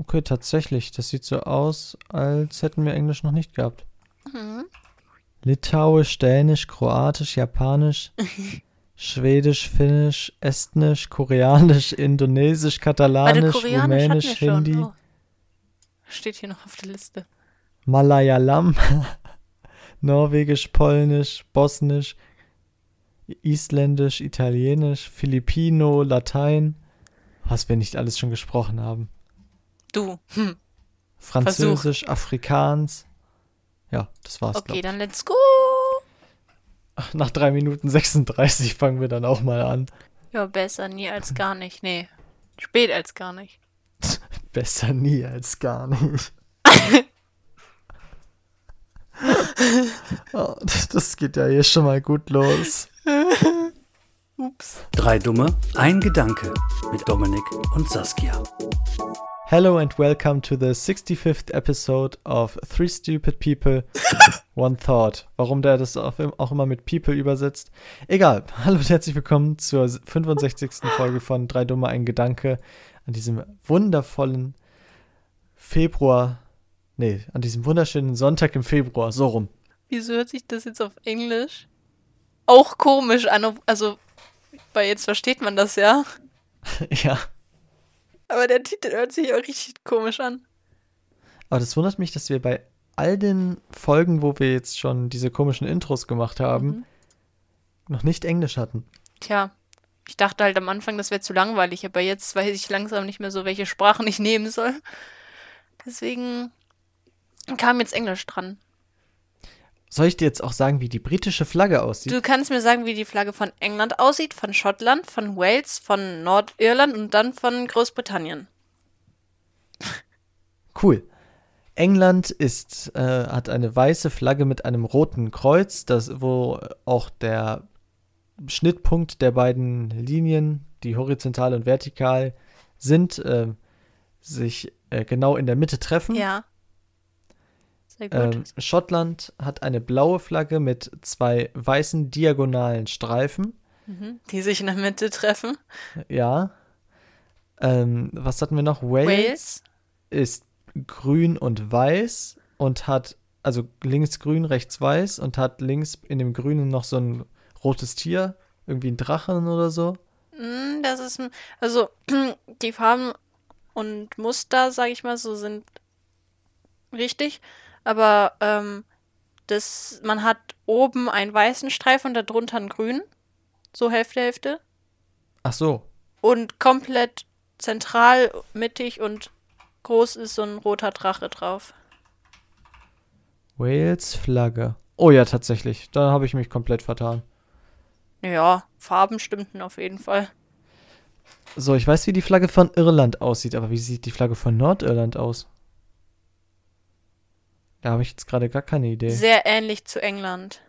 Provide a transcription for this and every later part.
Okay, tatsächlich. Das sieht so aus, als hätten wir Englisch noch nicht gehabt. Mhm. Litauisch, Dänisch, Kroatisch, Japanisch, Schwedisch, Finnisch, Estnisch, Koreanisch, Indonesisch, Katalanisch, Rumänisch. Hindi, Oh. Steht hier noch auf der Liste. Malayalam, Norwegisch, Polnisch, Bosnisch, Isländisch, Italienisch, Filipino, Latein. Was wir nicht alles schon gesprochen haben. Du. Hm. Französisch, Afrikaans. Ja, das war's. Okay, dann let's go. Nach 3 Minuten 36 fangen wir dann auch mal an. Ja, besser nie als gar nicht. Nee. Spät als gar nicht. Besser nie als gar nicht. oh, das geht ja hier schon mal gut los. Ups. Drei Dumme, ein Gedanke mit Dominik und Saskia. Hello and welcome to the 65th episode of Three Stupid People, One Thought. Warum der das auch immer mit People übersetzt. Egal. Hallo und herzlich willkommen zur 65. Folge von Drei Dumme, ein Gedanke an diesem wundervollen Februar. Nee, an diesem wunderschönen Sonntag im Februar. So rum. Wieso hört sich das jetzt auf Englisch auch komisch an? ob- Also, weil jetzt versteht man das ja. ja. Aber der Titel hört sich auch richtig komisch an. Aber das wundert mich, dass wir bei all den Folgen, wo wir jetzt schon diese komischen Intros gemacht haben, Mhm. noch nicht Englisch hatten. Tja, ich dachte halt am Anfang, das wäre zu langweilig, aber jetzt weiß ich langsam nicht mehr so, welche Sprachen ich nehmen soll. Deswegen kam jetzt Englisch dran. Soll ich dir jetzt auch sagen, wie die britische Flagge aussieht? Du kannst mir sagen, wie die Flagge von England aussieht, von Schottland, von Wales, von Nordirland und dann von Großbritannien. Cool. England ist, äh, hat eine weiße Flagge mit einem roten Kreuz, das, wo auch der Schnittpunkt der beiden Linien, die horizontal und vertikal sind, äh, sich äh, genau in der Mitte treffen. Ja. Ähm, Schottland hat eine blaue Flagge mit zwei weißen diagonalen Streifen. mhm. Die sich in der Mitte treffen. Ja. Ähm, was hatten wir noch? Wales, Wales. ist grün und weiß und hat, also links grün, rechts weiß und hat links in dem Grünen noch so ein rotes Tier, irgendwie ein Drachen oder so. Mm, Das ist, also die Farben und Muster, sag ich mal, so sind richtig, aber ähm, das, man hat oben einen weißen Streifen und darunter einen grünen, so Hälfte, Hälfte Ach so. und komplett zentral, mittig und groß ist so ein roter Drache drauf. Wales Flagge. Oh ja, tatsächlich. Da habe ich mich komplett vertan. Ja, Farben stimmten auf jeden Fall. So, ich weiß, wie die Flagge von Irland aussieht, aber wie sieht die Flagge von Nordirland aus? Da habe ich jetzt gerade gar keine Idee. Sehr ähnlich zu England.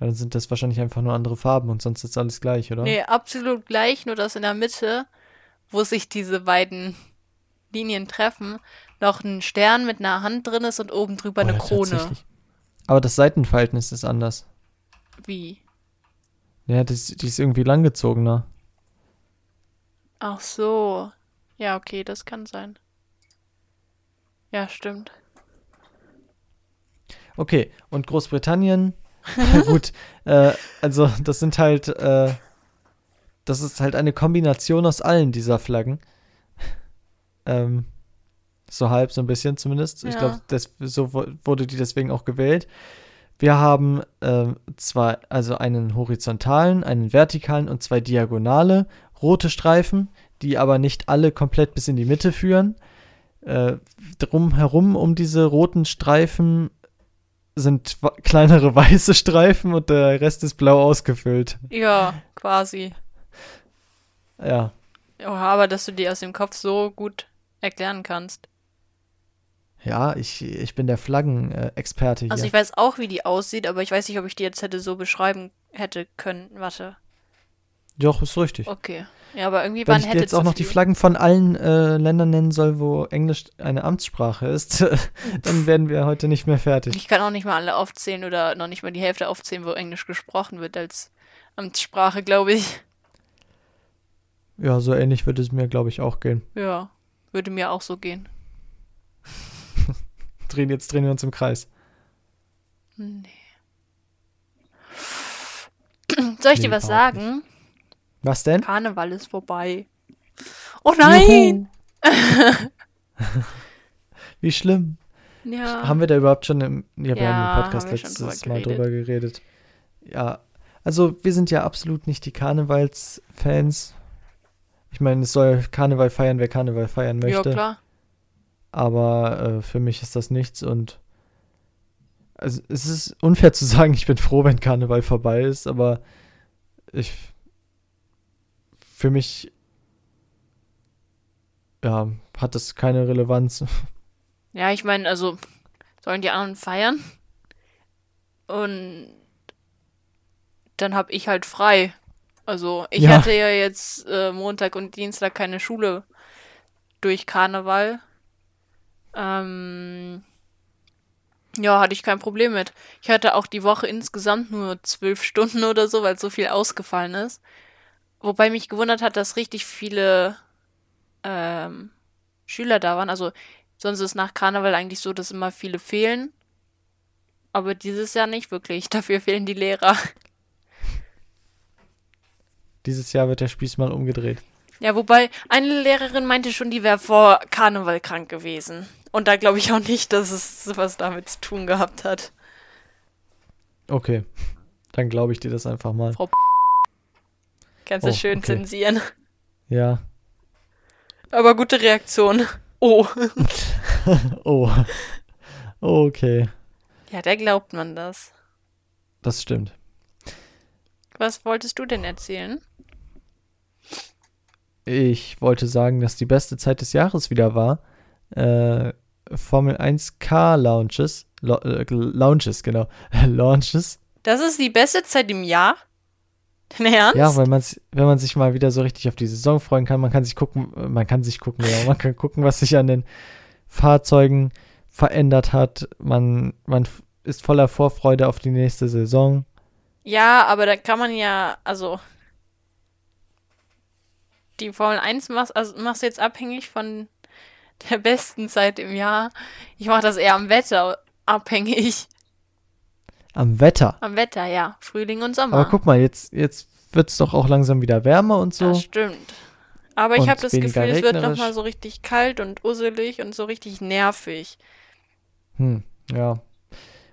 Ja, dann sind das wahrscheinlich einfach nur andere Farben und sonst ist alles gleich, oder? Nee, absolut gleich, nur dass in der Mitte, wo sich diese beiden Linien treffen, noch ein Stern mit einer Hand drin ist und oben drüber Oh eine ja, Krone. Aber das Seitenverhältnis ist anders. Wie? Ja, das, die ist irgendwie langgezogener. Ach so. Ja, okay, das kann sein. Ja, stimmt. Okay, und Großbritannien, na gut, äh, also das sind halt, äh, das ist halt eine Kombination aus allen dieser Flaggen. Ähm, so halb, so ein bisschen zumindest. Ich Ja. glaube, so wu- wurde die deswegen auch gewählt. Wir haben ähm, zwei, also einen horizontalen, einen vertikalen und zwei diagonale rote Streifen, die aber nicht alle komplett bis in die Mitte führen. Äh, drumherum um diese roten Streifen sind kleinere weiße Streifen und der Rest ist blau ausgefüllt. Ja, quasi. Ja, Ja, aber dass du die aus dem Kopf so gut erklären kannst. ja, ich, ich bin der Flaggenexperte hier. Also ich weiß auch, wie die aussieht, aber ich weiß nicht, ob ich die jetzt hätte so beschreiben hätte können. Warte. Doch, ist richtig. Okay. Ja, aber irgendwie Wenn waren ich hätte jetzt auch noch die viel. Flaggen von allen äh, Ländern nennen soll, wo Englisch eine Amtssprache ist, dann werden wir heute nicht mehr fertig. Ich kann auch nicht mal alle aufzählen oder noch nicht mal die Hälfte aufzählen, wo Englisch gesprochen wird als Amtssprache, glaube ich. Ja, so ähnlich würde es mir, glaube ich, auch gehen. Ja, würde mir auch so gehen. Drehen, jetzt drehen wir uns im Kreis. Nee. Soll ich Nee, dir was sagen? Was denn? Karneval ist vorbei. Oh nein! Wie schlimm. Ja. Haben wir da überhaupt schon im, ja, wir Ja, haben im Podcast letztes drüber Mal geredet. drüber geredet. Ja, also wir sind ja absolut nicht die Karnevalsfans. Ich meine, es soll Karneval feiern, wer Karneval feiern ja, möchte. klar. aber äh, für mich ist das nichts und also es ist unfair zu sagen, ich bin froh, wenn Karneval vorbei ist, aber ich für mich ja, hat das keine Relevanz. Ja, ich meine, also sollen die anderen feiern und dann hab ich halt frei. Also ich Ja. hatte ja jetzt äh, Montag und Dienstag keine Schule durch Karneval. Ähm, ja, hatte ich kein Problem mit. Ich hatte auch die Woche insgesamt nur zwölf Stunden oder so, weil so viel ausgefallen ist. Wobei mich gewundert hat, dass richtig viele ähm, Schüler da waren. Also sonst ist nach Karneval eigentlich so, dass immer viele fehlen. Aber dieses Jahr nicht wirklich. Dafür fehlen die Lehrer. Dieses Jahr wird der Spieß mal umgedreht. Ja, wobei eine Lehrerin meinte schon, die wäre vor Karneval krank gewesen. Und da glaube ich auch nicht, dass es sowas damit zu tun gehabt hat. Okay. Dann glaube ich dir das einfach mal. Kannst du Oh, schön okay. zensieren. Ja. Aber gute Reaktion. Oh. Oh. Okay. Ja, da glaubt man das. Das stimmt. Was wolltest du denn erzählen? Ich wollte sagen, dass die beste Zeit des Jahres wieder war. Äh, Formel 1 Car Launches. Lo äh, Launches, genau. Launches. Das ist die beste Zeit im Jahr? Dein Ernst? Ja, weil man, wenn man sich mal wieder so richtig auf die Saison freuen kann, man kann sich gucken, äh, man kann sich gucken, ja, man kann gucken, was sich an den Fahrzeugen verändert hat. Man, man ist voller Vorfreude auf die nächste Saison. Ja, aber da kann man ja, also die Formel 1 machst, also machst du jetzt abhängig von der besten Zeit im Jahr. Ich mache das eher am Wetter abhängig. Am Wetter. Am Wetter, ja. Frühling und Sommer. Aber guck mal, jetzt, jetzt wird es doch auch langsam wieder wärmer und so. Das stimmt. Aber ich habe das Gefühl, es wird nochmal so richtig kalt und usselig und so richtig nervig. Hm, ja.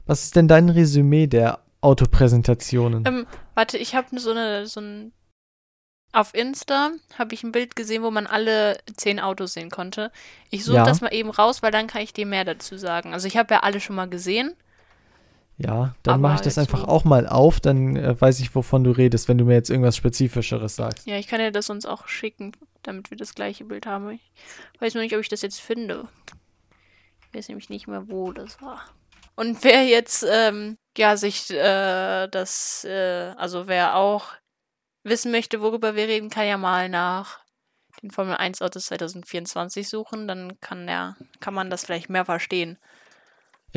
Was ist denn dein Resümee der Autopräsentationen? Ähm, warte, ich habe so eine, so ein. Auf Insta habe ich ein Bild gesehen, wo man alle zehn Autos sehen konnte. Ich suche Ja. das mal eben raus, weil dann kann ich dir mehr dazu sagen. Also ich habe ja alle schon mal gesehen. Ja, dann mache ich das einfach so- auch mal auf, dann äh, weiß ich, wovon du redest, wenn du mir jetzt irgendwas Spezifischeres sagst. Ja, ich kann dir das uns auch schicken, damit wir das gleiche Bild haben. Ich weiß nur nicht, ob ich das jetzt finde. Ich weiß nämlich nicht mehr, wo das war. Und wer jetzt, ähm, ja, sich äh, das, äh, also wer auch wissen möchte, worüber wir reden, kann ja mal nach den Formel 1 Autos 2024 suchen. Dann kann er, kann man das vielleicht mehr verstehen.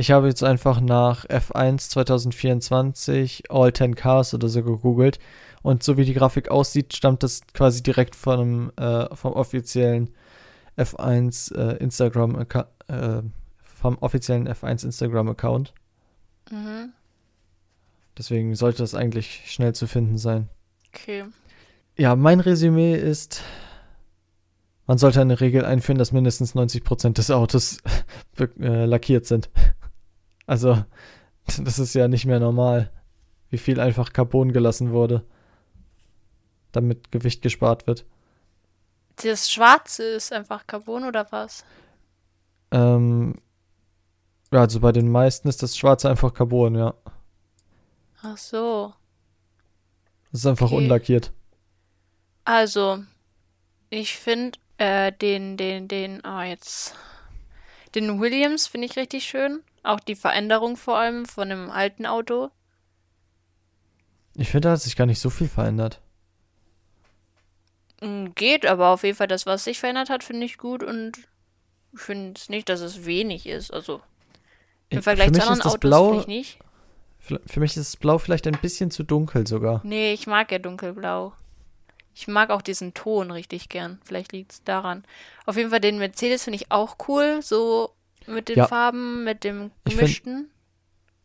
Ich habe jetzt einfach nach F1 2024 All 10 Cars oder so gegoogelt und so wie die Grafik aussieht, stammt das quasi direkt von einem, äh, vom offiziellen F1 äh, Instagram äh, vom offiziellen F1 Instagram Account. Mhm. Deswegen sollte das eigentlich schnell zu finden sein. Okay. Ja, mein Resümee ist, man sollte eine Regel einführen, dass mindestens 90% des Autos äh, lackiert sind. Also, das ist ja nicht mehr normal, wie viel einfach Carbon gelassen wurde, damit Gewicht gespart wird. Das Schwarze ist einfach Carbon oder was? Ähm, ja, also bei den meisten ist das Schwarze einfach Carbon, ja. Ach so. Das ist einfach Okay. unlackiert. Also, ich finde äh, den, den, den, ah, jetzt. Den Williams finde ich richtig schön. Auch die Veränderung vor allem von dem alten Auto. Ich finde, da hat sich gar nicht so viel verändert. Mm, Geht, aber auf jeden Fall das, was sich verändert hat, finde ich gut und ich finde es nicht, dass es wenig ist. Also im Ich- Vergleich zu anderen Autos Blau, finde ich nicht. für für mich ist das Blau vielleicht ein bisschen zu dunkel sogar. Nee, ich mag ja dunkelblau. Ich mag auch diesen Ton richtig gern. Vielleicht liegt es daran. Auf jeden Fall den Mercedes finde ich auch cool. So mit den Ja. Farben, mit dem find- gemischten.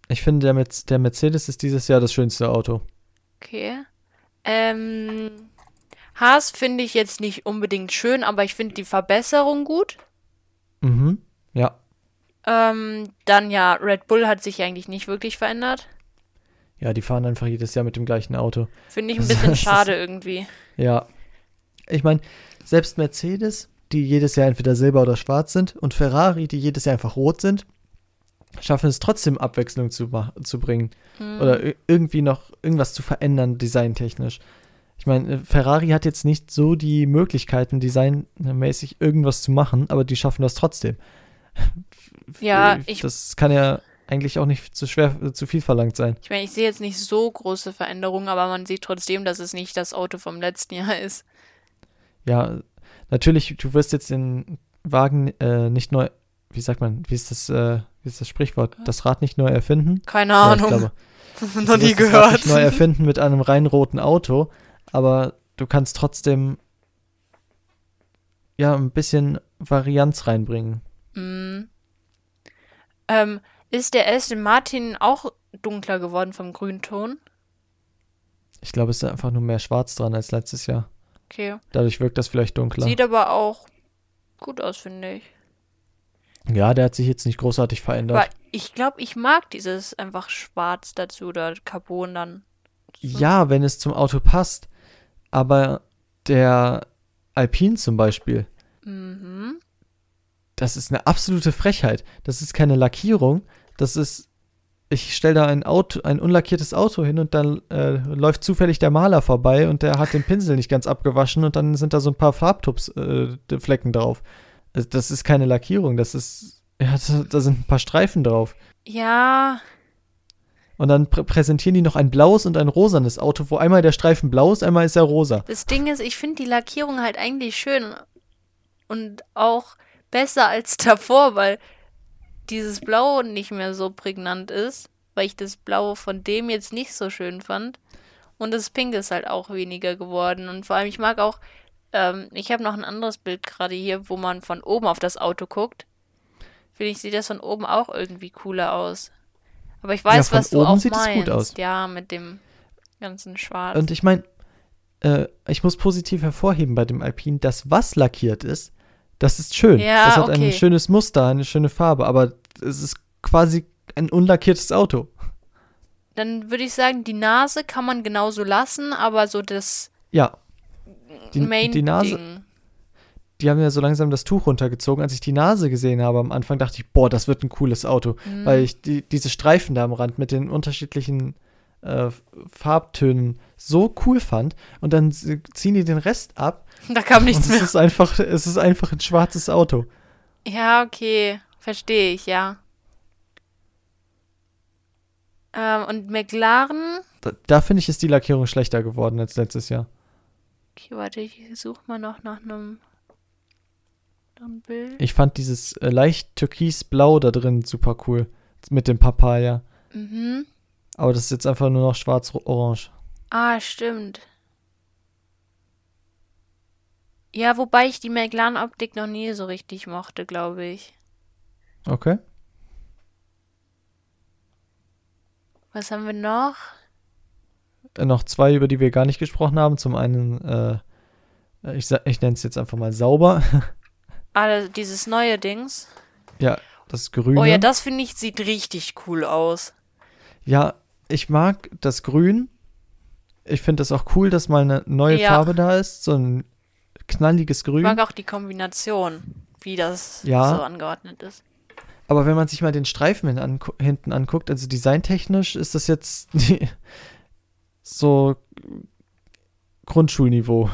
Ich finde, der, Merz- der Mercedes ist dieses Jahr das schönste Auto. Okay. Ähm, Haas finde ich jetzt nicht unbedingt schön, aber ich finde die Verbesserung gut. Mhm. Ja. Ähm, dann ja, Red Bull hat sich eigentlich nicht wirklich verändert. Ja, die fahren einfach jedes Jahr mit dem gleichen Auto. Finde ich ein bisschen schade irgendwie. Ja. Ich meine, selbst Mercedes, die jedes Jahr entweder silber oder schwarz sind, und Ferrari, die jedes Jahr einfach rot sind, schaffen es trotzdem Abwechslung zu, zu bringen. Hm. Oder ir- irgendwie noch irgendwas zu verändern, designtechnisch. Ich meine, äh, Ferrari hat jetzt nicht so die Möglichkeiten, designmäßig irgendwas zu machen, aber die schaffen das trotzdem. Ja, Äh, ich- Das kann ja eigentlich auch nicht zu schwer, äh, zu viel verlangt sein. Ich meine, ich sehe jetzt nicht so große Veränderungen, aber man sieht trotzdem, dass es nicht das Auto vom letzten Jahr ist. Ja, natürlich, du wirst jetzt den Wagen äh, nicht neu, wie sagt man, wie ist das, äh, wie ist das Sprichwort? Das Rad nicht neu erfinden? Keine Ja, ich Ahnung. glaube, Noch nie wirst das Rad gehört. nicht neu erfinden mit einem rein roten Auto, aber du kannst trotzdem ja ein bisschen Varianz reinbringen. Mm. Ähm, ist der Aston Martin auch dunkler geworden vom Grünton? Ich glaube, es ist einfach nur mehr schwarz dran als letztes Jahr. Okay. Dadurch wirkt das vielleicht dunkler. Sieht aber auch gut aus, finde ich. ja, der hat sich jetzt nicht großartig verändert. Aber ich glaube, ich mag dieses einfach schwarz dazu oder Carbon dann. Ja, wenn es zum Auto passt. Aber der Alpine zum Beispiel, Mhm. das ist eine absolute Frechheit. Das ist keine Lackierung. Das ist. Ich stelle da ein Auto, ein unlackiertes Auto hin und dann äh, läuft zufällig der Maler vorbei und der hat den Pinsel nicht ganz abgewaschen und dann sind da so ein paar Farbtupsflecken äh, drauf. Also das ist keine Lackierung, das ist. Ja, da, sind ein paar Streifen drauf. Ja, Und dann prä präsentieren die noch ein blaues und ein rosanes Auto, wo einmal der Streifen blau ist, einmal ist er rosa. das Ding ist, ich finde die Lackierung halt eigentlich schön und auch besser als davor, weil dieses Blau nicht mehr so prägnant ist, weil ich das Blau von dem jetzt nicht so schön fand. Und das Pink ist halt auch weniger geworden. Und vor allem, ich mag auch, ähm, ich habe noch ein anderes Bild gerade hier, wo man von oben auf das Auto guckt. Finde ich, sieht das von oben auch irgendwie cooler aus. Aber ich weiß, von was du oben auch sieht es meinst. gut aus. Ja, mit dem ganzen Schwarz. Und ich meine, äh, ich muss positiv hervorheben bei dem Alpine, das was lackiert ist, das ist schön. Ja, das hat okay. ein schönes Muster, eine schöne Farbe, aber es ist quasi ein unlackiertes Auto. Dann würde ich sagen, die Nase kann man genauso lassen, aber so das Ja. Die, Main die Nase, Ding. die haben ja so langsam das Tuch runtergezogen. Als ich die Nase gesehen habe am Anfang, dachte ich, boah, das wird ein cooles Auto. Mhm. Weil ich die, diese Streifen da am Rand mit den unterschiedlichen äh, Farbtönen so cool fand. Und dann ziehen die den Rest ab Da kam nichts es mehr. ist einfach, es ist einfach ein schwarzes Auto. Ja, okay. Verstehe ich, ja. Ähm, und McLaren. Da, da finde ich, ist die Lackierung schlechter geworden als letztes Jahr. Okay, warte, ich suche mal noch nach einem, nach einem Bild. Ich fand dieses äh, leicht türkisblau da drin super cool. Mit dem Papaya. Mhm. Aber das ist jetzt einfach nur noch schwarz-orange. Ah, stimmt. Ja, wobei ich die McLaren-Optik noch nie so richtig mochte, glaube ich. Okay. Was haben wir noch? Äh, noch zwei, über die wir gar nicht gesprochen haben. Zum einen, äh, ich, ich nenne es jetzt einfach mal sauber. Ah, dieses neue Dings. ja, das Grüne. Oh ja, das finde ich, sieht richtig cool aus. Ja, ich mag das Grün. Ich finde es auch cool, dass mal eine neue Ja. Farbe da ist. So ein knalliges Ich Grün. mag auch die Kombination, wie das Ja. so angeordnet ist. Aber wenn man sich mal den Streifen hin angu hinten anguckt, also designtechnisch ist das jetzt so Grundschulniveau.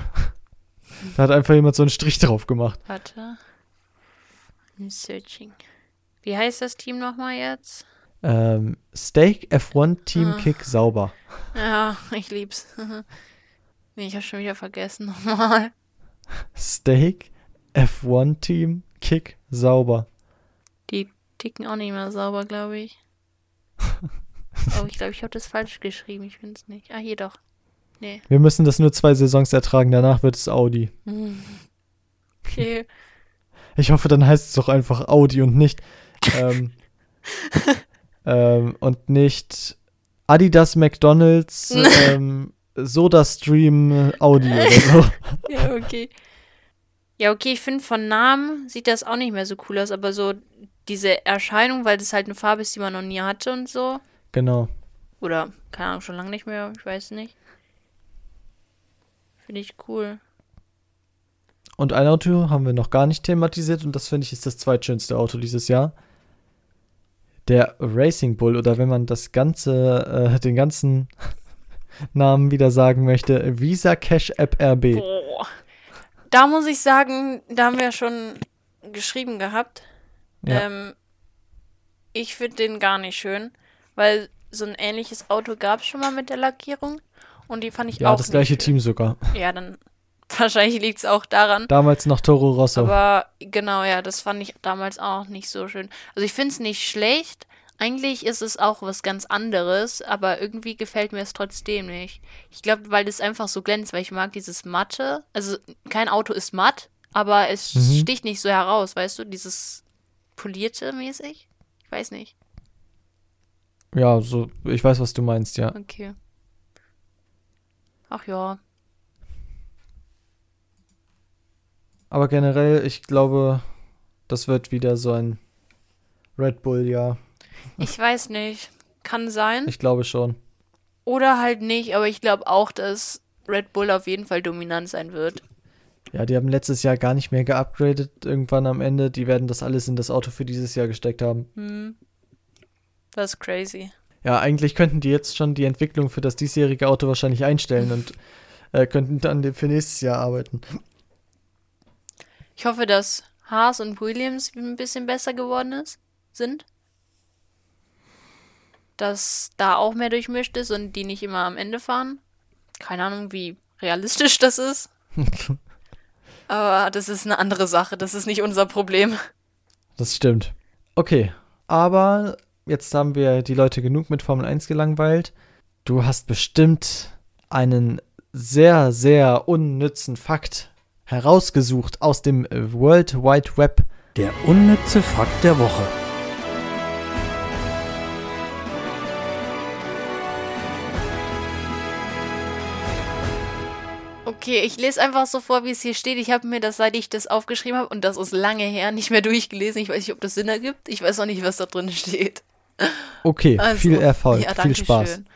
da hat einfach jemand so einen Strich drauf gemacht. Warte. I'm searching. Wie heißt das Team nochmal jetzt? Ähm, Steak F1 Team Ah. Kick sauber. Ja, ich lieb's. nee, ich habe schon wieder vergessen nochmal. Steak F1 Team Kick sauber. Die ticken auch nicht mehr sauber, glaube ich. oh, ich glaube, ich habe das falsch geschrieben. Ich finde es nicht. Ah, hier doch. Nee. Wir müssen das nur zwei Saisons ertragen, danach wird es Audi. Okay. Ich hoffe, dann heißt es doch einfach Audi und nicht ähm, ähm, und nicht Adidas, McDonalds, ähm, SodaStream, Audi oder so. Ja, okay. Ja, okay, ich finde von Namen sieht das auch nicht mehr so cool aus, aber so diese Erscheinung, weil das halt eine Farbe ist, die man noch nie hatte und so. Genau. Oder, keine Ahnung, schon lange nicht mehr, ich weiß nicht. Finde ich cool. Und ein Auto haben wir noch gar nicht thematisiert und das finde ich ist das zweitschönste Auto dieses Jahr. Der Racing Bull oder wenn man das ganze, äh, den ganzen Namen wieder sagen möchte, Visa Cash App RB. Boah. Da muss ich sagen, da haben wir schon geschrieben gehabt. Ja. Ähm, ich finde den gar nicht schön, weil so ein ähnliches Auto gab es schon mal mit der Lackierung und die fand ich Ja, auch das nicht gleiche schön. Team sogar. Ja, dann wahrscheinlich liegt es auch daran. Damals noch Toro Rosso. Aber genau, ja, das fand ich damals auch nicht so schön. Also ich finde es nicht schlecht. Eigentlich ist es auch was ganz anderes, aber irgendwie gefällt mir es trotzdem nicht. Ich glaube, weil das einfach so glänzt, weil ich mag dieses Matte. Also kein Auto ist matt, aber es Mhm. sticht nicht so heraus, weißt du, dieses polierte mäßig. Ich weiß nicht. ja, so, ich weiß, was du meinst, ja. Okay. Ach ja. Aber generell, ich glaube, das wird wieder so ein Red Bull, ja. Ich weiß nicht. Kann sein. Ich glaube schon. Oder halt nicht, aber ich glaube auch, dass Red Bull auf jeden Fall dominant sein wird. Ja, die haben letztes Jahr gar nicht mehr geupgradet irgendwann am Ende. Die werden das alles in das Auto für dieses Jahr gesteckt haben. Hm. Das ist crazy. Ja, eigentlich könnten die jetzt schon die Entwicklung für das diesjährige Auto wahrscheinlich einstellen und äh, könnten dann für nächstes Jahr arbeiten. Ich hoffe, dass Haas und Williams ein bisschen besser geworden ist, sind. Dass da auch mehr durchmischt ist und die nicht immer am Ende fahren. Keine Ahnung, wie realistisch das ist. Aber das ist eine andere Sache. Das ist nicht unser Problem. Das stimmt. Okay, aber jetzt haben wir die Leute genug mit Formel 1 gelangweilt. Du hast bestimmt einen sehr, sehr unnützen Fakt herausgesucht aus dem World Wide Web. Der unnütze Fakt der Woche. Okay, ich lese einfach so vor, wie es hier steht. Ich habe mir das, seit ich das aufgeschrieben habe, und das ist lange her, nicht mehr durchgelesen. Ich weiß nicht, ob das Sinn ergibt. Ich weiß auch nicht, was da drin steht. Okay, Also, viel Erfolg, ja, viel Spaß. schön.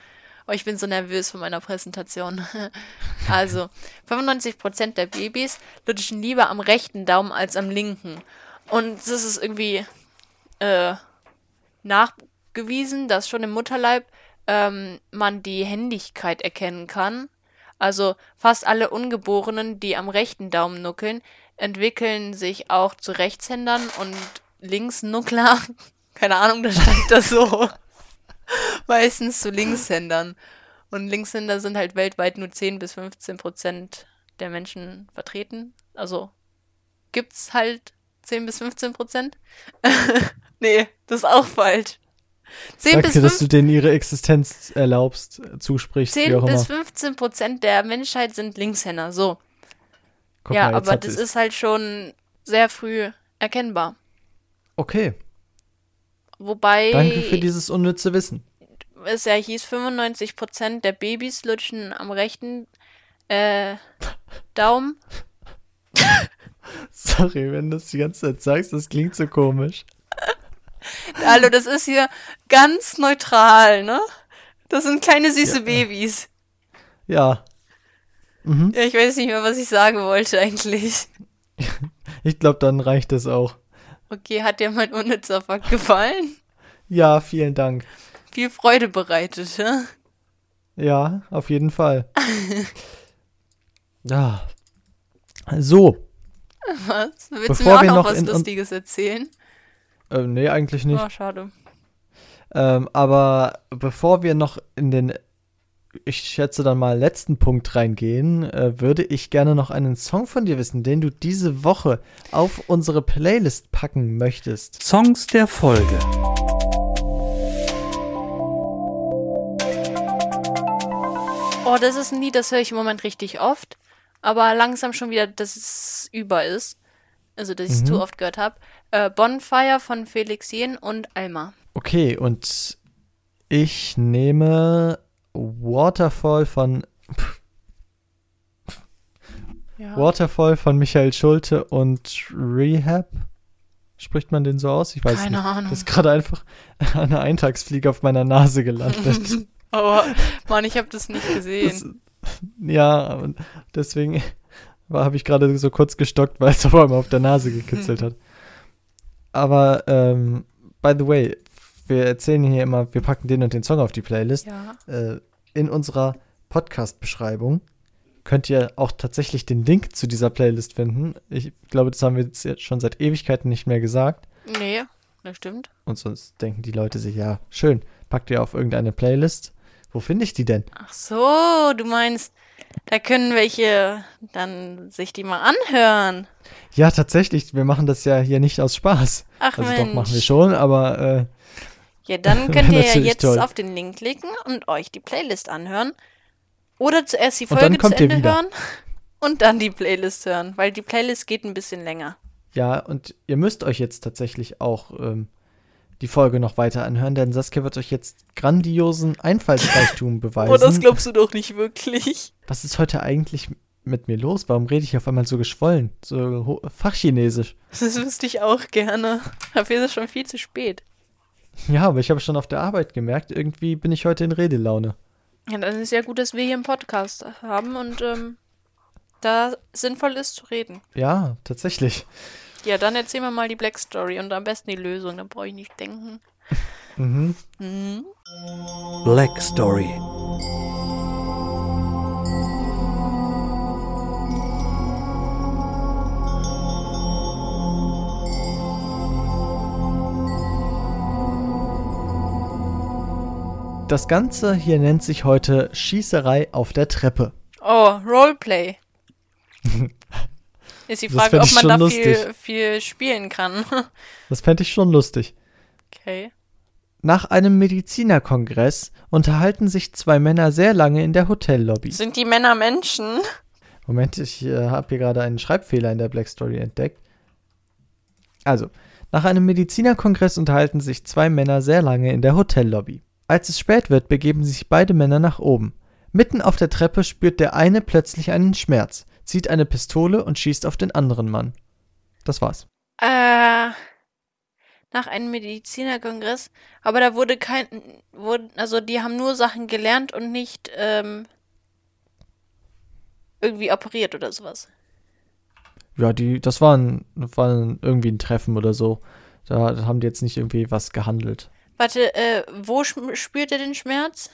Oh, ich bin so nervös vor meiner Präsentation. also, 95% der Babys lutschen lieber am rechten Daumen als am linken. Und das ist irgendwie äh, nachgewiesen, dass schon im Mutterleib ähm, man die Händigkeit erkennen kann. Also fast alle Ungeborenen, die am rechten Daumen nuckeln, entwickeln sich auch zu Rechtshändern und Linksnuckler, keine Ahnung, da stand das so, meistens zu Linkshändern. Und Linkshänder sind halt weltweit nur 10 bis 15 Prozent der Menschen vertreten. Also gibt's halt 10 bis 15 Prozent. nee, das ist auch falsch. 10 Danke, bis dass 15 du denen ihre Existenz erlaubst, zusprichst, wie 10 auch bis immer. 15 Prozent der Menschheit sind Linkshänder. So. Guck ja, mal, aber das ist halt schon sehr früh erkennbar. Okay, Wobei danke für dieses unnütze Wissen. es ja hieß, 95 Prozent der Babys lutschen am rechten äh, Daumen. Sorry, wenn du das die ganze Zeit sagst, das klingt so komisch. Hallo, das ist hier ganz neutral, ne? Das sind kleine süße Babys. Ja, Ja, ich weiß nicht mehr, was ich sagen wollte eigentlich. ich glaube, dann reicht es auch. Okay, hat dir mein unnützer Fakt gefallen? Ja, vielen Dank. Viel Freude bereitet, ne? Ja, auf jeden Fall. ja. So, Was? Willst Bevor du mir auch noch, noch was Lustiges erzählen? Äh, nee, eigentlich nicht. Oh, schade. Ähm, aber bevor wir noch in den, ich schätze dann mal, letzten Punkt reingehen, äh, würde ich gerne noch einen Song von dir wissen, den du diese Woche auf unsere Playlist packen möchtest. Songs der Folge. Oh, das ist ein Lied, das höre ich im Moment richtig oft. Aber langsam schon wieder, dass es über ist. Also, dass ich es Mhm. zu oft gehört habe. Äh, Bonfire von Felix Jen und Alma. Okay, und ich nehme Waterfall von Ja. Waterfall von Michael Schulte und Rehab. Spricht man den so aus? Ich weiß Keine nicht. Ahnung. Das ist gerade einfach eine Eintagsfliege auf meiner Nase gelandet. Oh, Mann, ich habe das nicht gesehen. das, ja, deswegen habe ich gerade so kurz gestockt, weil es auf einmal auf der Nase gekitzelt hat. Aber, ähm, by the way, wir erzählen hier immer, wir packen den und den Song auf die Playlist. ja. Äh, in unserer Podcast-Beschreibung könnt ihr auch tatsächlich den Link zu dieser Playlist finden. Ich glaube, das haben wir jetzt schon seit Ewigkeiten nicht mehr gesagt. Nee, das stimmt. Und sonst denken die Leute sich, ja, schön, packt ihr auf irgendeine Playlist. Wo finde ich die denn? Ach so, du meinst, da können welche dann sich die mal anhören. Ja, tatsächlich, wir machen das ja hier nicht aus Spaß. Ach Also Mensch. doch, machen wir schon, aber äh, Ja, dann könnt ihr ja jetzt toll. auf den Link klicken und euch die Playlist anhören. Oder zuerst die Folge zu Ende hören und dann die Playlist hören, weil die Playlist geht ein bisschen länger. ja, und ihr müsst euch jetzt tatsächlich auch ähm, die Folge noch weiter anhören, denn Saskia wird euch jetzt grandiosen Einfallsreichtum beweisen. Oh, das glaubst du doch nicht wirklich. Was ist heute eigentlich mit mir los? Warum rede ich auf einmal so geschwollen? So fachchinesisch. Das wüsste ich auch gerne. Dafür ist es schon viel zu spät. Ja, aber ich habe schon auf der Arbeit gemerkt, irgendwie bin ich heute in Redelaune. Ja, dann ist ja gut, dass wir hier einen Podcast haben und ähm, da sinnvoll ist zu reden. Ja, tatsächlich. Ja, dann erzählen wir mal die Black Story und am besten die Lösung, dann brauche ich nicht denken. Mhm. Mhm. Black Story. Das Ganze hier nennt sich heute Schießerei auf der Treppe. Oh, Roleplay. Ist die Frage, fänd ob ich man schon da lustig. viel, viel spielen kann. Das fände ich schon lustig. Okay. Nach einem Medizinerkongress unterhalten sich zwei Männer sehr lange in der Hotellobby. Sind die Männer Menschen? Moment, ich äh, habe hier gerade einen Schreibfehler in der Black Story entdeckt. Also, nach einem Medizinerkongress unterhalten sich zwei Männer sehr lange in der Hotellobby. Als es spät wird, begeben sich beide Männer nach oben. Mitten auf der Treppe spürt der eine plötzlich einen Schmerz, zieht eine Pistole und schießt auf den anderen Mann. Das war's. Äh, nach einem Medizinerkongress. Aber da wurde kein, wurde, also die haben nur Sachen gelernt und nicht ähm, irgendwie operiert oder sowas. Ja, die, das war, ein, war ein, irgendwie ein Treffen oder so. Da haben die jetzt nicht irgendwie was gehandelt. Warte, äh, wo spürt er den Schmerz?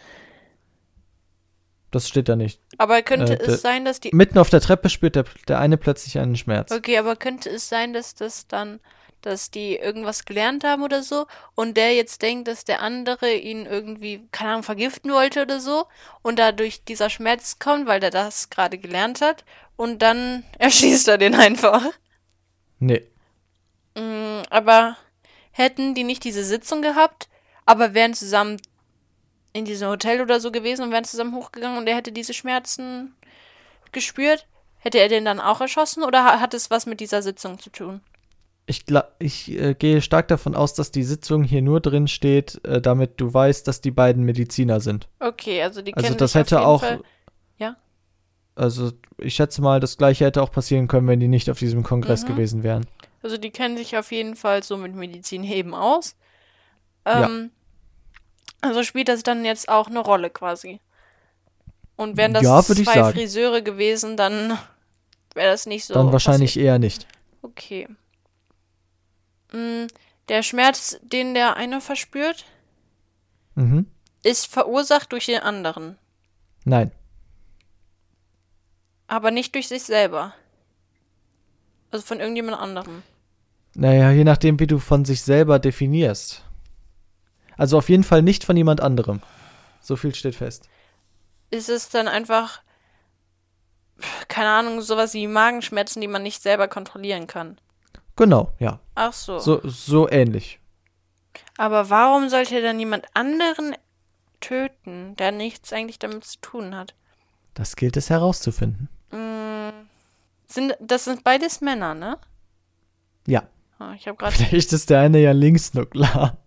Das steht da nicht. Aber könnte Äh, es sein, dass die. Mitten auf der Treppe spürt der, der eine plötzlich einen Schmerz. Okay, aber könnte es sein, dass das dann, dass die irgendwas gelernt haben oder so und der jetzt denkt, dass der andere ihn irgendwie, keine Ahnung, vergiften wollte oder so und dadurch dieser Schmerz kommt, weil der das gerade gelernt hat und dann erschießt er den einfach. Nee. Mm, aber hätten die nicht diese Sitzung gehabt, aber wären zusammen in diesem Hotel oder so gewesen und wären zusammen hochgegangen und er hätte diese Schmerzen gespürt, hätte er den dann auch erschossen oder ha- hat es was mit dieser Sitzung zu tun? Ich, gla- ich äh, gehe stark davon aus, dass die Sitzung hier nur drin steht, äh, damit du weißt, dass die beiden Mediziner sind. Okay, also die Also kennen das sich auf hätte jeden auch. Fall. Ja. Also ich schätze mal, das gleiche hätte auch passieren können, wenn die nicht auf diesem Kongress Mhm. gewesen wären. Also die kennen sich auf jeden Fall so mit Medizin eben aus. Ja. Also spielt das dann jetzt auch eine Rolle quasi. Und wären das Ja, zwei. Friseure gewesen, dann wäre das nicht so. Dann wahrscheinlich eher nicht. passiert. Okay. Mm, Der Schmerz, den der eine verspürt, Mhm. ist verursacht durch den anderen, Nein. aber nicht durch sich selber. Also von irgendjemand anderem. Naja, je nachdem, wie du von sich selber definierst. Also auf jeden Fall nicht von jemand anderem. So viel steht fest. ist es dann einfach, keine Ahnung, sowas wie Magenschmerzen, die man nicht selber kontrollieren kann. Genau, ja. Ach so. So, so ähnlich. Aber warum sollte dann jemand anderen töten, der nichts eigentlich damit zu tun hat? Das gilt es herauszufinden. Mm, sind, das sind beides Männer, ne? Ja. Oh, ich habe gerade. Vielleicht ist der eine ja Linksnuklear.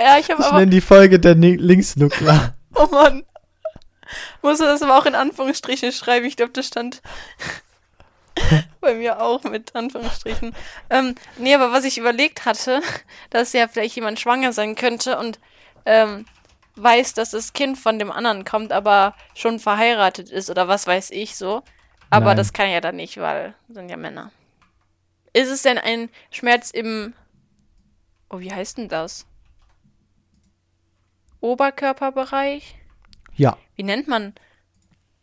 Ja, ich Ich aber. nenne die Folge der Linksnuklear. Oh Mann. Musst du das aber auch in Anführungsstrichen schreiben? Ich glaube, das stand bei mir auch mit Anführungsstrichen. Ähm, nee, aber was ich überlegt hatte, dass ja vielleicht jemand schwanger sein könnte und ähm, weiß, dass das Kind von dem anderen kommt, aber schon verheiratet ist oder was weiß ich so. Aber Nein. das kann ja dann nicht, weil sind ja Männer. Ist es denn ein Schmerz im. Oh, wie heißt denn das? Oberkörperbereich? Ja, Wie nennt man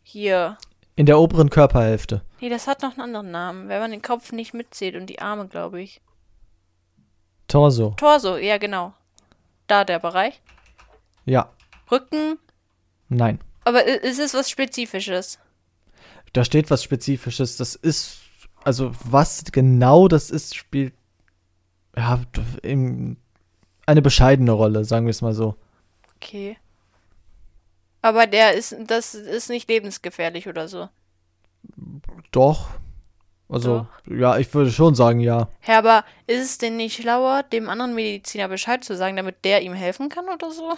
hier? in der oberen Körperhälfte. Nee, das hat noch einen anderen Namen, wenn man den Kopf nicht mitzählt und die Arme, glaube ich. Torso. Torso, ja, genau. Da der Bereich. Ja, Rücken. nein. Aber ist es was Spezifisches? Da steht was Spezifisches. Das ist, also was genau das ist, spielt ja in, eine bescheidene Rolle, sagen wir es mal so. Okay. Aber der ist, das ist nicht lebensgefährlich oder so. Doch. Also, ja, ich würde schon sagen, ja. Herr, aber ist es denn nicht schlauer, dem anderen Mediziner Bescheid zu sagen, damit der ihm helfen kann oder so?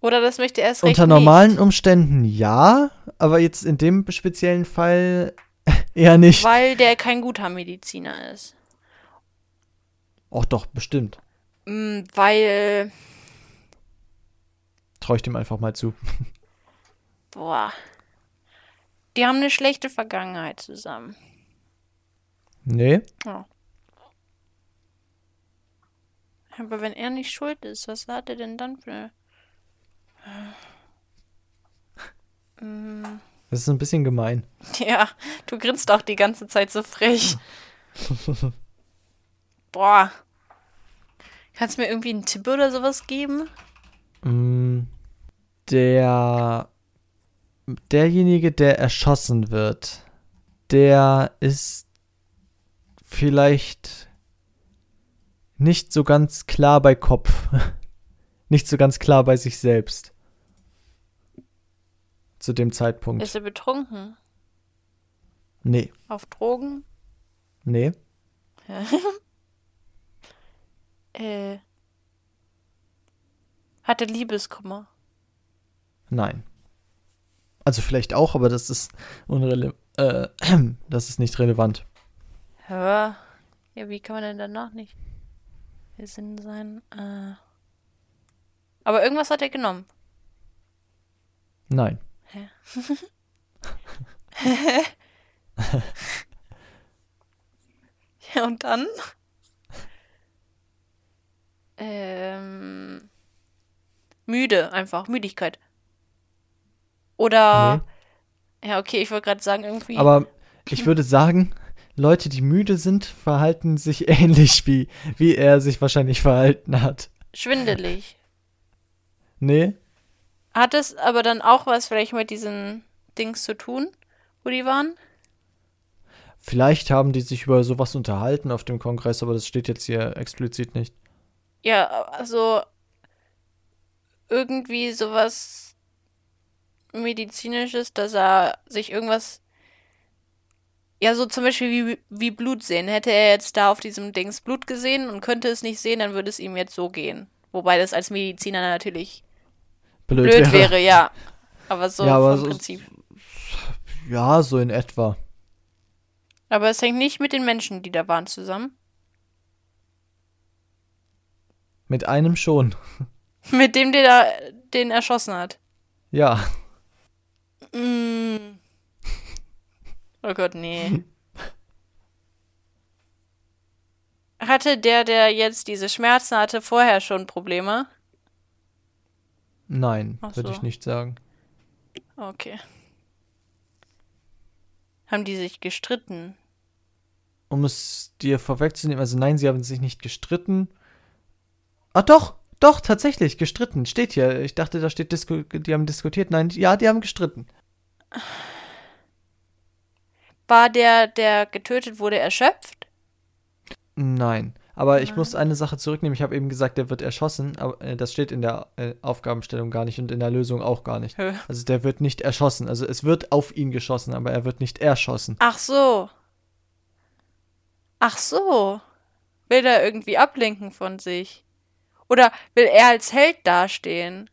Oder das möchte er erst recht Unter normalen Umständen ja, aber jetzt in dem speziellen Fall eher nicht. nicht, weil der kein guter Mediziner ist. Och doch, bestimmt. Mm, Weil, Traue ich dem einfach mal zu. boah, die haben eine schlechte Vergangenheit zusammen. Nee, Aber wenn er nicht schuld ist, was hat er denn dann für... Mm, das ist ein bisschen gemein. Ja, du grinst auch die ganze Zeit so frech. Boah. Kannst du mir irgendwie einen Tipp oder sowas geben? Mm, Der derjenige, der erschossen wird, der ist vielleicht nicht so ganz klar bei Kopf. nicht so ganz klar bei sich selbst. Zu dem Zeitpunkt. Ist er betrunken? nee, Auf Drogen? nee. Äh. Hat er Liebeskummer? Nein. Also vielleicht auch, aber das ist unrele äh, das ist nicht relevant. Ja. Ja, wie kann man denn danach nicht der Sinn sein? Äh. Aber irgendwas hat er genommen. Nein. Ja, und dann? ähm. Müde, einfach. Müdigkeit. Oder. Ja, okay, ich wollte gerade sagen, irgendwie. Aber ich würde sagen, Leute, die müde sind, verhalten sich ähnlich wie, wie er sich wahrscheinlich verhalten hat. schwindelig. Nee? Hat es aber dann auch was vielleicht mit diesen Dings zu tun, wo die waren? Vielleicht haben die sich über sowas unterhalten auf dem Kongress, aber das steht jetzt hier explizit nicht. Ja, also irgendwie sowas medizinisches, dass er sich irgendwas ja, so zum Beispiel wie, wie Blut sehen. Hätte er jetzt da auf diesem Dings Blut gesehen und könnte es nicht sehen, dann würde es ihm jetzt so gehen. Wobei das als Mediziner natürlich Blöd, blöd wäre, ja. Aber so Ja, aber vom so- Prinzip. Ja, so in etwa. Aber es hängt nicht mit den Menschen, die da waren, zusammen. Mit einem schon. Mit dem, der da den erschossen hat. Ja. Mm. Oh Gott, nee. Hatte der, der jetzt diese Schmerzen hatte, vorher schon Probleme? Nein, Ach würde so. ich nicht sagen. Okay. Haben die sich gestritten? Um es dir vorwegzunehmen, also nein, sie haben sich nicht gestritten. Ah, doch, doch, tatsächlich, gestritten. Steht hier. Ich dachte, da steht, Disku die haben diskutiert. Nein, ja, die haben gestritten. War der, der getötet wurde, erschöpft? Nein. Aber ich Nein. muss eine Sache zurücknehmen. Ich habe eben gesagt, der wird erschossen, aber äh, das steht in der äh, Aufgabenstellung gar nicht und in der Lösung auch gar nicht. Also der wird nicht erschossen. Also es wird auf ihn geschossen, aber er wird nicht erschossen. Ach so. Ach so. Will er irgendwie ablenken von sich? Oder will er als Held dastehen?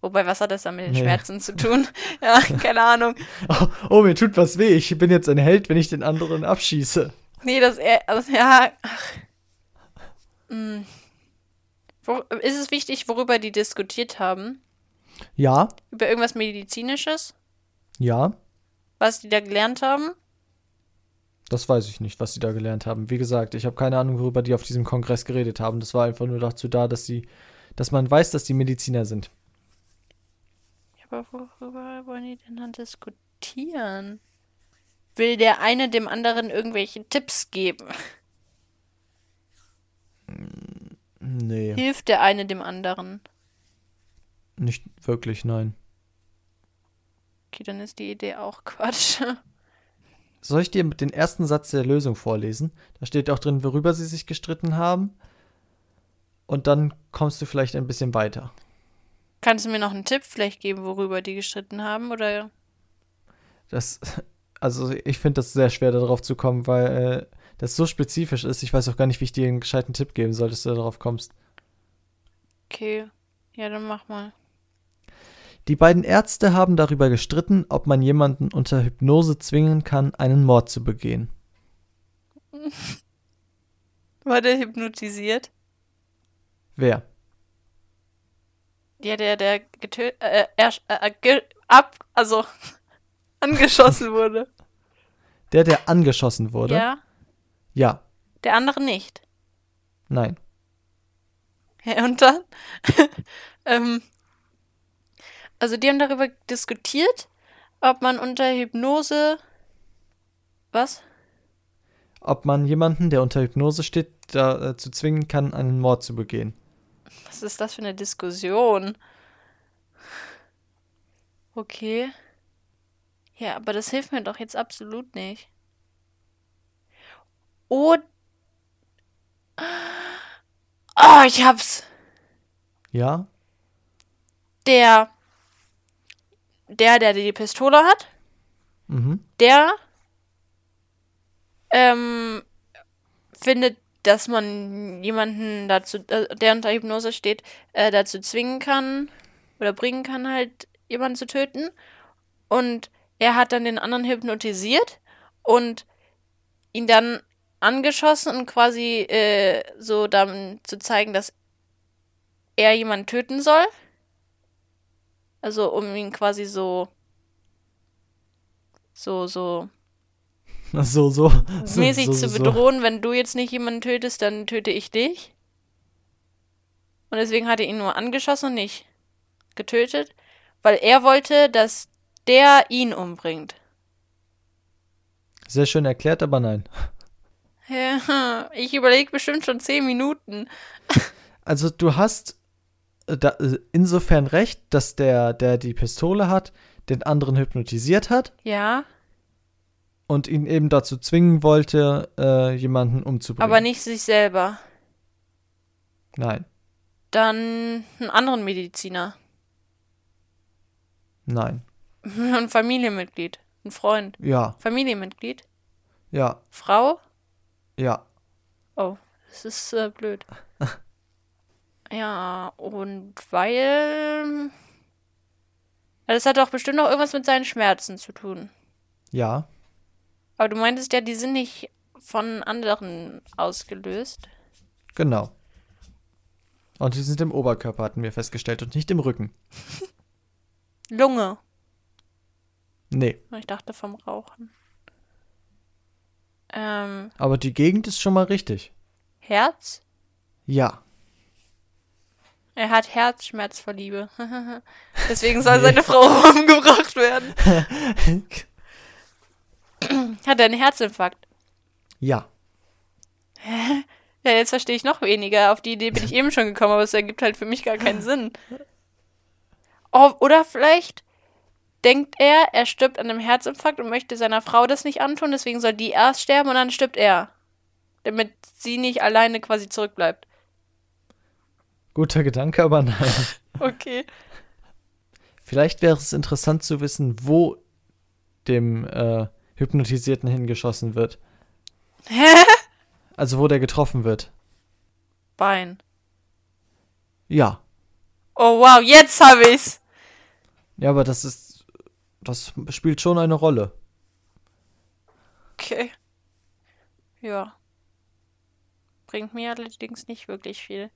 Wobei, was hat das dann mit den Nee. Schmerzen zu tun? ja, keine Ahnung. Oh, oh, mir tut was weh. Ich bin jetzt ein Held, wenn ich den anderen abschieße. Nee, das er, also, ja. Ach. Hm. Wo, ist es wichtig, worüber die diskutiert haben? Ja, Über irgendwas Medizinisches? ja. Was die da gelernt haben? Das weiß ich nicht, was sie da gelernt haben. Wie gesagt, ich habe keine Ahnung, worüber die auf diesem Kongress geredet haben. Das war einfach nur dazu da, dass sie, dass man weiß, dass die Mediziner sind. Ja, aber worüber wollen die denn dann diskutieren? Will der eine dem anderen irgendwelche Tipps geben? Nee, Hilft der eine dem anderen? nicht wirklich, nein. Okay, dann ist die Idee auch Quatsch. Soll ich dir den ersten Satz der Lösung vorlesen? Da steht auch drin, worüber sie sich gestritten haben. Und dann kommst du vielleicht ein bisschen weiter. Kannst du mir noch einen Tipp vielleicht geben, worüber die gestritten haben? Oder Das, also ich finde das sehr schwer, darauf zu kommen, weil äh, das so spezifisch ist. Ich weiß auch gar nicht, wie ich dir einen gescheiten Tipp geben soll, dass du darauf kommst. okay. Ja, dann mach mal. Die beiden Ärzte haben darüber gestritten, ob man jemanden unter Hypnose zwingen kann, einen Mord zu begehen. War der hypnotisiert? Wer? Ja, der, der getötet, äh, er, äh, ge ab, also angeschossen wurde. Der, der angeschossen wurde? Ja, Ja. der andere nicht. Nein. Ja, und dann? ähm, also die haben darüber diskutiert, ob man unter Hypnose. Was? Ob man jemanden, der unter Hypnose steht, dazu zwingen kann, einen Mord zu begehen. Was ist das für eine Diskussion? Okay. Ja, aber das hilft mir doch jetzt absolut nicht. Oh. Oh, ich hab's. Ja? Der. Der, der die Pistole hat, Mhm. der. Ähm. Findet, dass man jemanden dazu, äh, der unter Hypnose steht, äh, dazu zwingen kann oder bringen kann, halt jemanden zu töten. Und er hat dann den anderen hypnotisiert und ihn dann angeschossen und quasi äh, so dann zu zeigen, dass er jemanden töten soll. Also um ihn quasi so so so So, so. so mäßig so, zu so. bedrohen, wenn du jetzt nicht jemanden tötest, dann töte ich dich. Und deswegen hat er ihn nur angeschossen und nicht getötet, weil er wollte, dass der ihn umbringt. Sehr schön erklärt, aber nein. Ja, ich überlege bestimmt schon zehn Minuten. Also du hast da, äh, insofern recht, dass der, der die Pistole hat, den anderen hypnotisiert hat Ja, und ihn eben dazu zwingen wollte, äh, jemanden umzubringen. aber nicht sich selber. Nein, Dann einen anderen Mediziner. nein. Ein Familienmitglied. Ein Freund. Ja, Familienmitglied. ja, Frau. ja. Oh, das ist äh, blöd. Ja, und weil. Das hat doch bestimmt noch irgendwas mit seinen Schmerzen zu tun. Ja, Aber du meintest ja, die sind nicht von anderen ausgelöst. genau. Und die sind im Oberkörper, hatten wir festgestellt, und nicht im Rücken. Lunge. Nee, Ich dachte vom Rauchen. Ähm, aber die Gegend ist schon mal richtig. Herz? Ja. Er hat Herzschmerz vor Liebe. Deswegen soll seine Frau umgebracht werden. Hat er einen Herzinfarkt? ja. Ja, jetzt verstehe ich noch weniger. Auf die Idee bin ich eben schon gekommen, aber es ergibt halt für mich gar keinen Sinn. Oh, oder vielleicht denkt er, er stirbt an einem Herzinfarkt und möchte seiner Frau das nicht antun, deswegen soll die erst sterben und dann stirbt er. damit sie nicht alleine quasi zurückbleibt. Guter Gedanke, aber nein. Okay. Vielleicht wäre es interessant zu wissen, wo dem äh, Hypnotisierten hingeschossen wird. Hä? Also wo der getroffen wird. Bein. Ja. Oh wow, jetzt hab ich's. Ja, aber das ist. Das spielt schon eine Rolle. Okay. Ja. Bringt mir allerdings nicht wirklich viel.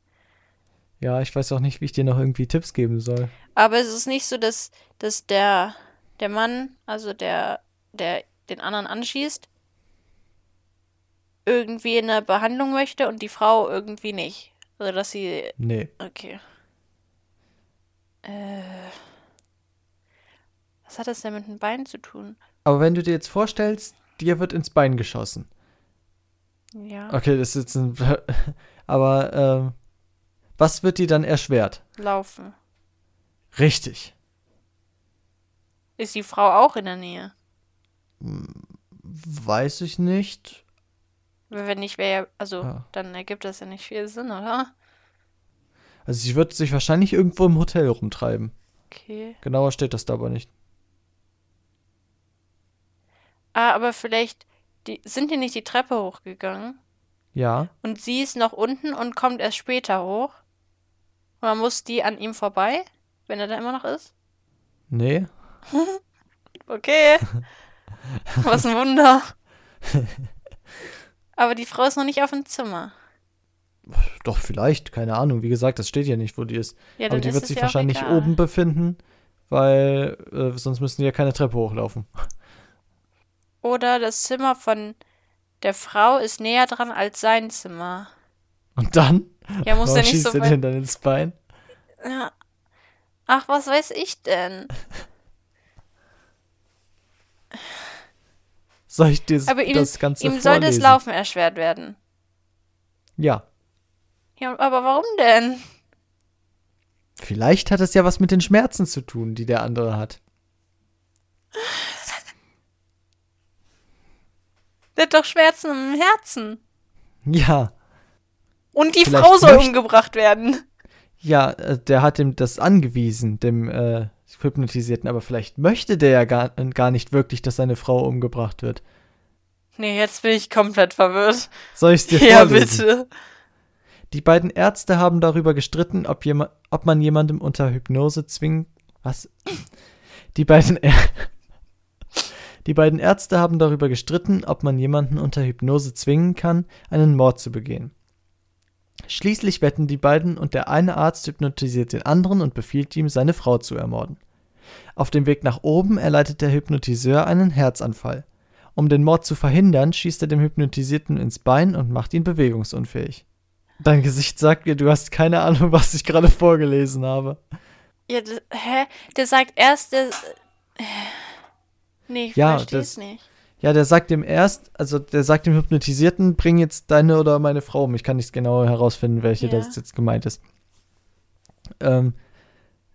Ja, ich weiß auch nicht, wie ich dir noch irgendwie Tipps geben soll. Aber es ist nicht so, dass, dass der, der Mann, also der, der den anderen anschießt, irgendwie eine Behandlung möchte und die Frau irgendwie nicht. Also dass sie. Nee. Okay. Äh. Was hat das denn mit dem Bein zu tun? Aber wenn du dir jetzt vorstellst, dir wird ins Bein geschossen. Ja. Okay, das ist jetzt ein. Aber, ähm, was wird dir dann erschwert? Laufen. Richtig. Ist die Frau auch in der Nähe? Weiß ich nicht. Wenn nicht, wäre ja. Also, Ja. dann ergibt das ja nicht viel Sinn, oder? Also sie wird sich wahrscheinlich irgendwo im Hotel rumtreiben. Okay. Genauer steht das da aber nicht. Ah, aber vielleicht. Die, sind die nicht die Treppe hochgegangen? Ja. Und sie ist noch unten und kommt erst später hoch? Oder muss die an ihm vorbei, wenn er da immer noch ist? Nee. Okay. Was ein Wunder. Aber die Frau ist noch nicht auf dem Zimmer. Doch, vielleicht, keine Ahnung. Wie gesagt, das steht ja nicht, wo die ist. Ja, Aber dann die wird sich ja wahrscheinlich oben befinden, weil äh, sonst müssen die ja keine Treppe hochlaufen. Oder das Zimmer von der Frau ist näher dran als sein Zimmer. Und dann? Ja, muss ja nicht schießt so er weit. den dann ins Bein? Ja. Ach, was weiß ich denn? Soll ich dir Aber ihm, das Ganze ihm soll das vorlesen? Laufen erschwert werden. Ja. Ja, aber warum denn? Vielleicht hat es ja was mit den Schmerzen zu tun, die der andere hat. Der hat doch Schmerzen im Herzen. Ja. Und die Vielleicht Frau soll umgebracht werden. Ja, äh, der hat ihm das angewiesen, dem äh, Hypnotisierten, aber vielleicht möchte der ja gar, gar nicht wirklich, dass seine Frau umgebracht wird. Nee, jetzt bin ich komplett verwirrt. Soll ich es dir Ja, vorlesen? bitte. Die beiden Ärzte haben darüber gestritten, ob, jema ob man jemandem unter Hypnose zwingen. Was? Die beiden, Ä Die beiden Ärzte haben darüber gestritten, ob man jemanden unter Hypnose zwingen kann, einen Mord zu begehen. Schließlich wetten die beiden und der eine Arzt hypnotisiert den anderen und befiehlt ihm, seine Frau zu ermorden. Auf dem Weg nach oben erleidet der Hypnotiseur einen Herzanfall. Um den Mord zu verhindern, schießt er dem Hypnotisierten ins Bein und macht ihn bewegungsunfähig. Dein Gesicht sagt mir, du hast keine Ahnung, was ich gerade vorgelesen habe. Ja, das, hä? Der sagt erst, der. äh, Nee, ich Ja, versteh's das- nicht. Ja, der sagt dem erst, also der sagt dem Hypnotisierten, bring jetzt deine oder meine Frau um. Ich kann nicht genau herausfinden, welche Ja. das jetzt gemeint ist. Ähm,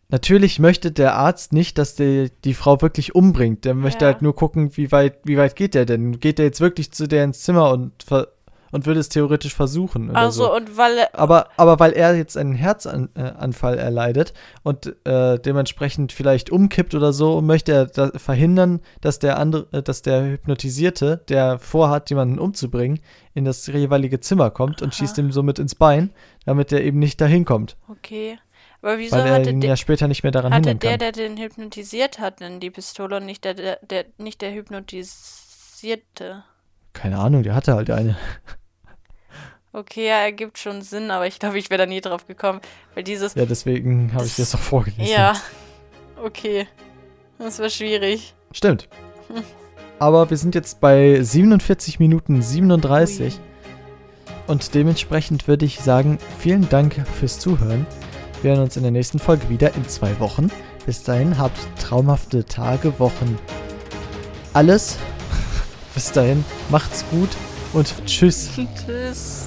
natürlich möchte der Arzt nicht, dass der die Frau wirklich umbringt. Der möchte Ja. halt nur gucken, wie weit, wie weit geht der denn? Geht der jetzt wirklich zu der ins Zimmer und, ver und würde es theoretisch versuchen? Oder Also, so. und weil. er- Aber, aber weil er jetzt einen Herzanfall erleidet und äh, dementsprechend vielleicht umkippt oder so, möchte er da verhindern, dass der andere, äh, dass der Hypnotisierte, der vorhat, jemanden umzubringen, in das jeweilige Zimmer kommt und Aha. schießt ihm somit ins Bein, damit er eben nicht dahin kommt. Okay. Aber wieso Weil er hatte, ihn der, ja später nicht mehr daran hatte hindern der, der den hypnotisiert hat, denn die Pistole und nicht der, der, der, nicht der Hypnotisierte? Keine Ahnung, der hatte halt eine. Okay, ja, ergibt schon Sinn, aber ich glaube, ich wäre da nie drauf gekommen. Weil dieses. Ja, deswegen habe ich Das- auch vorgelesen. Ja. Okay. Das war schwierig. Stimmt. Aber wir sind jetzt bei 47 Minuten 37. Ui. Und dementsprechend würde ich sagen, vielen Dank fürs Zuhören. Wir hören uns in der nächsten Folge wieder in zwei Wochen. Bis dahin habt traumhafte Tage, Wochen. Alles. Bis dahin, macht's gut und tschüss. Tschüss.